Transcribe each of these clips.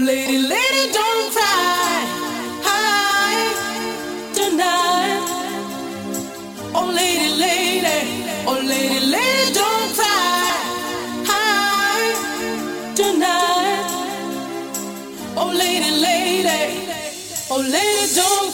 lady, lady, don't cry. Tonight. Oh, lady, lady, oh, lady, lady, don't cry. Tonight. Oh, lady, lady, oh, lady, don't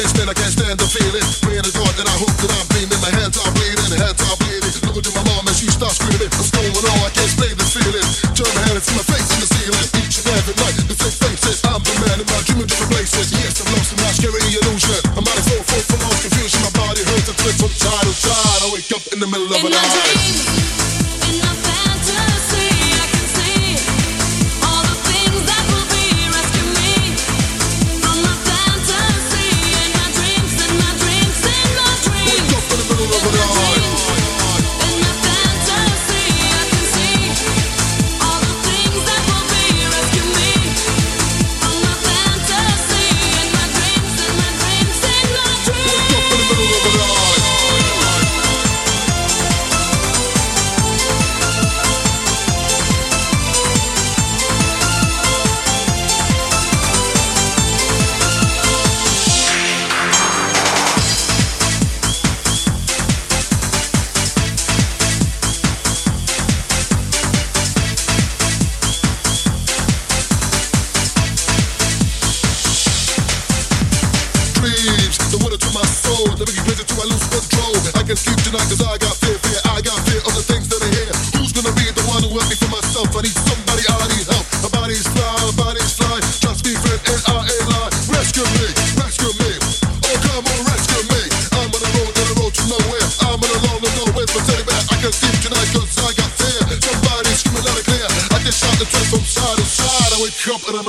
can't stand, I can't stand the feeling. Praying to God that I hope that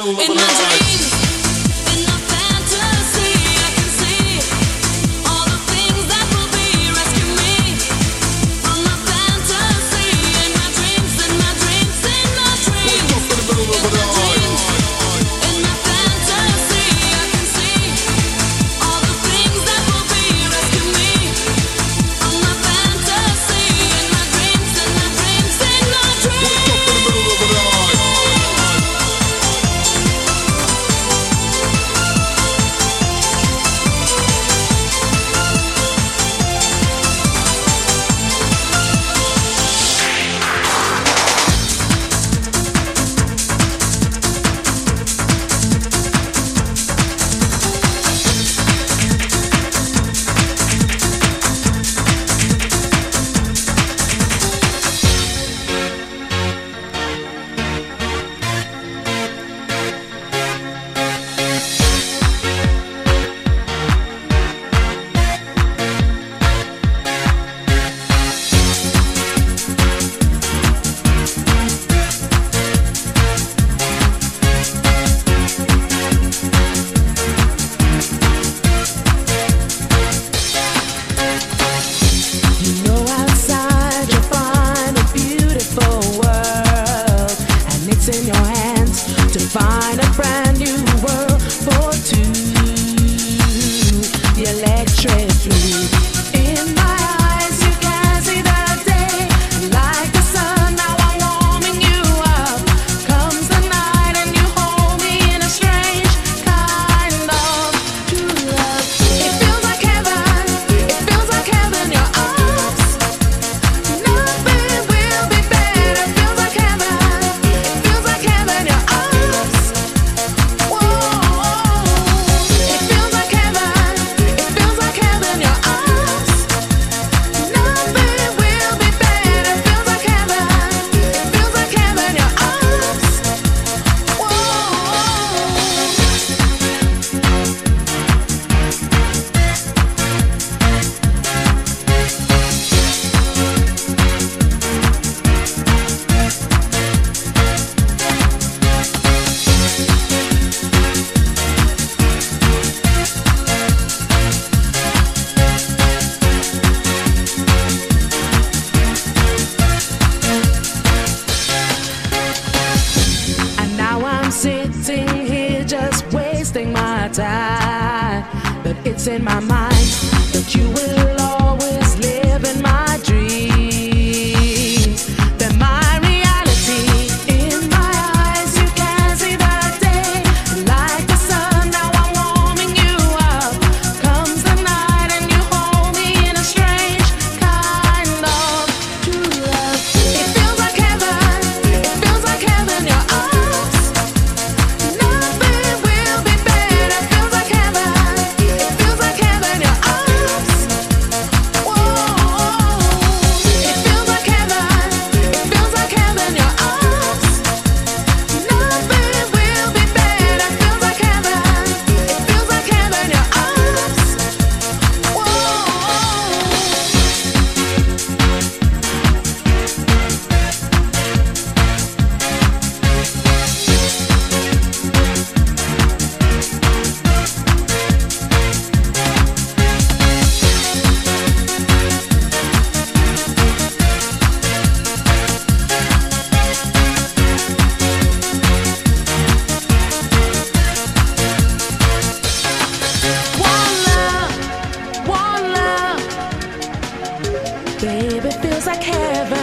In the Baby, feels like heaven.